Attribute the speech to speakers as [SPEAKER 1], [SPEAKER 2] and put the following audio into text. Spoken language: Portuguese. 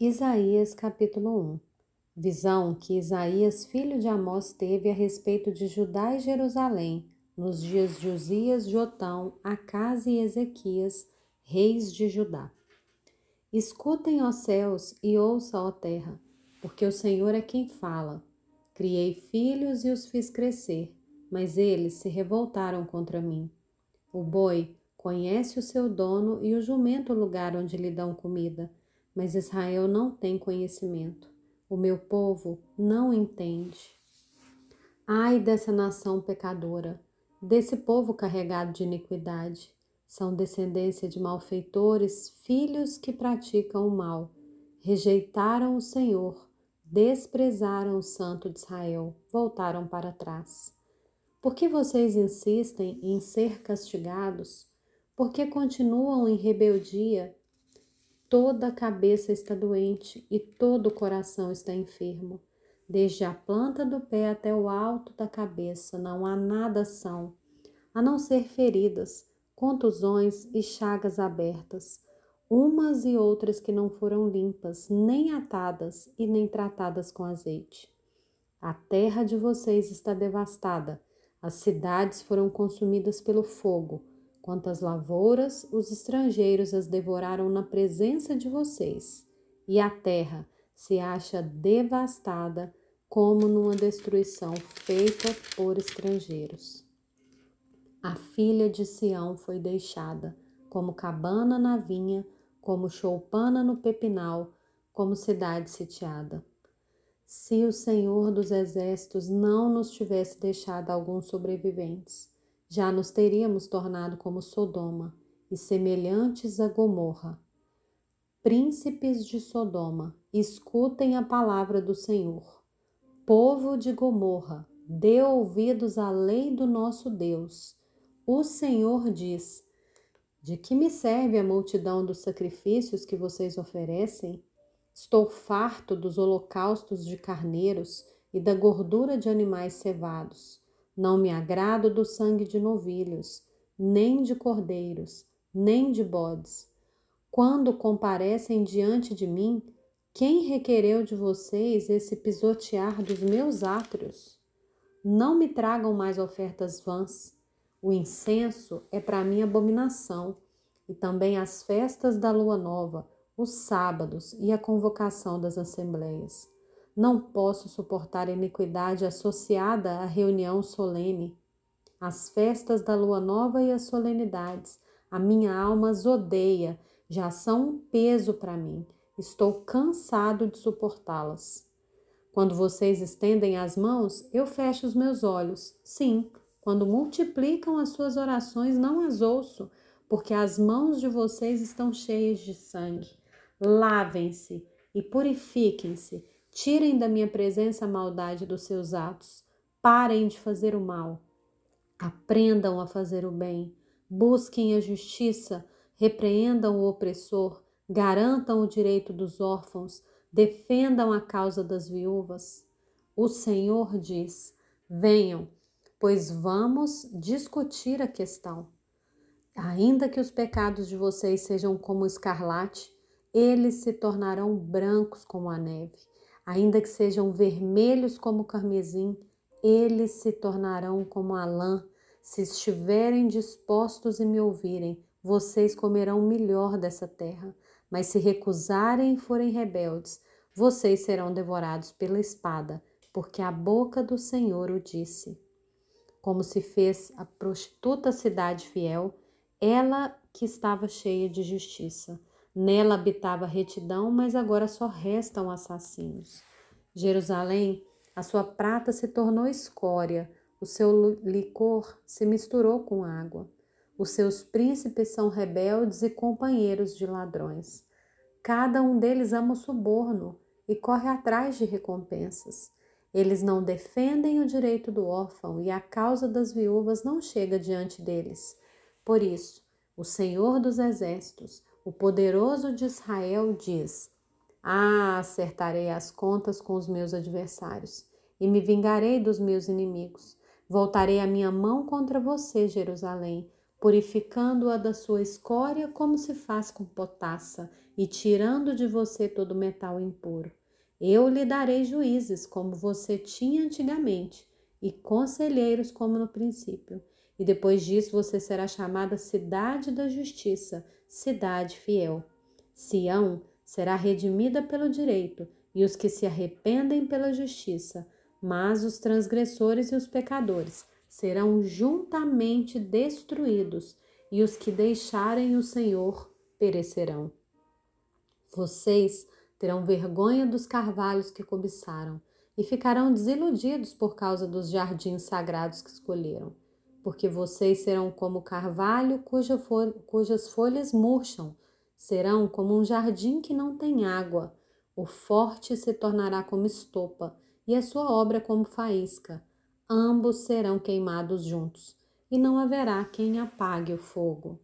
[SPEAKER 1] Isaías capítulo 1 Visão que Isaías, filho de Amós, teve a respeito de Judá e Jerusalém, nos dias de Uzias, Jotão, Acas e Ezequias, reis de Judá. Escutem, ó céus, e ouça, ó terra, porque o Senhor é quem fala. Criei filhos e os fiz crescer, mas eles se revoltaram contra mim. O boi conhece o seu dono e o jumento o lugar onde lhe dão comida mas Israel não tem conhecimento. O meu povo não entende. Ai dessa nação pecadora, desse povo carregado de iniquidade. São descendência de malfeitores, filhos que praticam o mal. Rejeitaram o Senhor, desprezaram o Santo de Israel, voltaram para trás. Por que vocês insistem em ser castigados? Por que continuam em rebeldia Toda a cabeça está doente e todo o coração está enfermo. Desde a planta do pé até o alto da cabeça não há nada são, a não ser feridas, contusões e chagas abertas, umas e outras que não foram limpas, nem atadas e nem tratadas com azeite. A terra de vocês está devastada, as cidades foram consumidas pelo fogo, Quantas lavouras, os estrangeiros as devoraram na presença de vocês, e a terra se acha devastada como numa destruição feita por estrangeiros. A filha de Sião foi deixada, como cabana na vinha, como choupana no pepinal, como cidade sitiada. Se o Senhor dos Exércitos não nos tivesse deixado alguns sobreviventes, já nos teríamos tornado como Sodoma e semelhantes a Gomorra. Príncipes de Sodoma, escutem a palavra do Senhor. Povo de Gomorra, dê ouvidos à lei do nosso Deus. O Senhor diz: De que me serve a multidão dos sacrifícios que vocês oferecem? Estou farto dos holocaustos de carneiros e da gordura de animais cevados. Não me agrado do sangue de novilhos, nem de cordeiros, nem de bodes. Quando comparecem diante de mim, quem requereu de vocês esse pisotear dos meus átrios? Não me tragam mais ofertas vãs. O incenso é para mim abominação, e também as festas da lua nova, os sábados e a convocação das assembleias. Não posso suportar a iniquidade associada à reunião solene, as festas da lua nova e as solenidades. A minha alma as odeia, já são um peso para mim. Estou cansado de suportá-las. Quando vocês estendem as mãos, eu fecho os meus olhos. Sim, quando multiplicam as suas orações, não as ouço, porque as mãos de vocês estão cheias de sangue. Lavem-se e purifiquem-se Tirem da minha presença a maldade dos seus atos. Parem de fazer o mal. Aprendam a fazer o bem. Busquem a justiça. Repreendam o opressor. Garantam o direito dos órfãos. Defendam a causa das viúvas. O Senhor diz: Venham, pois vamos discutir a questão. Ainda que os pecados de vocês sejam como escarlate, eles se tornarão brancos como a neve Ainda que sejam vermelhos como carmesim, eles se tornarão como a lã. Se estiverem dispostos e me ouvirem, vocês comerão melhor dessa terra. Mas se recusarem e forem rebeldes, vocês serão devorados pela espada, porque a boca do Senhor o disse. Como se fez a prostituta cidade fiel, ela que estava cheia de justiça. Nela habitava retidão, mas agora só restam assassinos. Jerusalém, a sua prata se tornou escória, o seu licor se misturou com água. Os seus príncipes são rebeldes e companheiros de ladrões. Cada um deles ama o suborno e corre atrás de recompensas. Eles não defendem o direito do órfão e a causa das viúvas não chega diante deles. Por isso, o Senhor dos Exércitos, o poderoso de Israel diz: Ah, acertarei as contas com os meus adversários e me vingarei dos meus inimigos. Voltarei a minha mão contra você, Jerusalém, purificando-a da sua escória como se faz com potassa e tirando de você todo metal impuro. Eu lhe darei juízes como você tinha antigamente e conselheiros como no princípio. E depois disso você será chamada cidade da justiça, cidade fiel. Sião será redimida pelo direito e os que se arrependem pela justiça, mas os transgressores e os pecadores serão juntamente destruídos, e os que deixarem o Senhor perecerão. Vocês terão vergonha dos carvalhos que cobiçaram e ficarão desiludidos por causa dos jardins sagrados que escolheram, porque vocês serão como carvalho cuja cujas folhas murcham, serão como um jardim que não tem água. O forte se tornará como estopa e a sua obra como faísca ambos serão queimados juntos, e não haverá quem apague o fogo.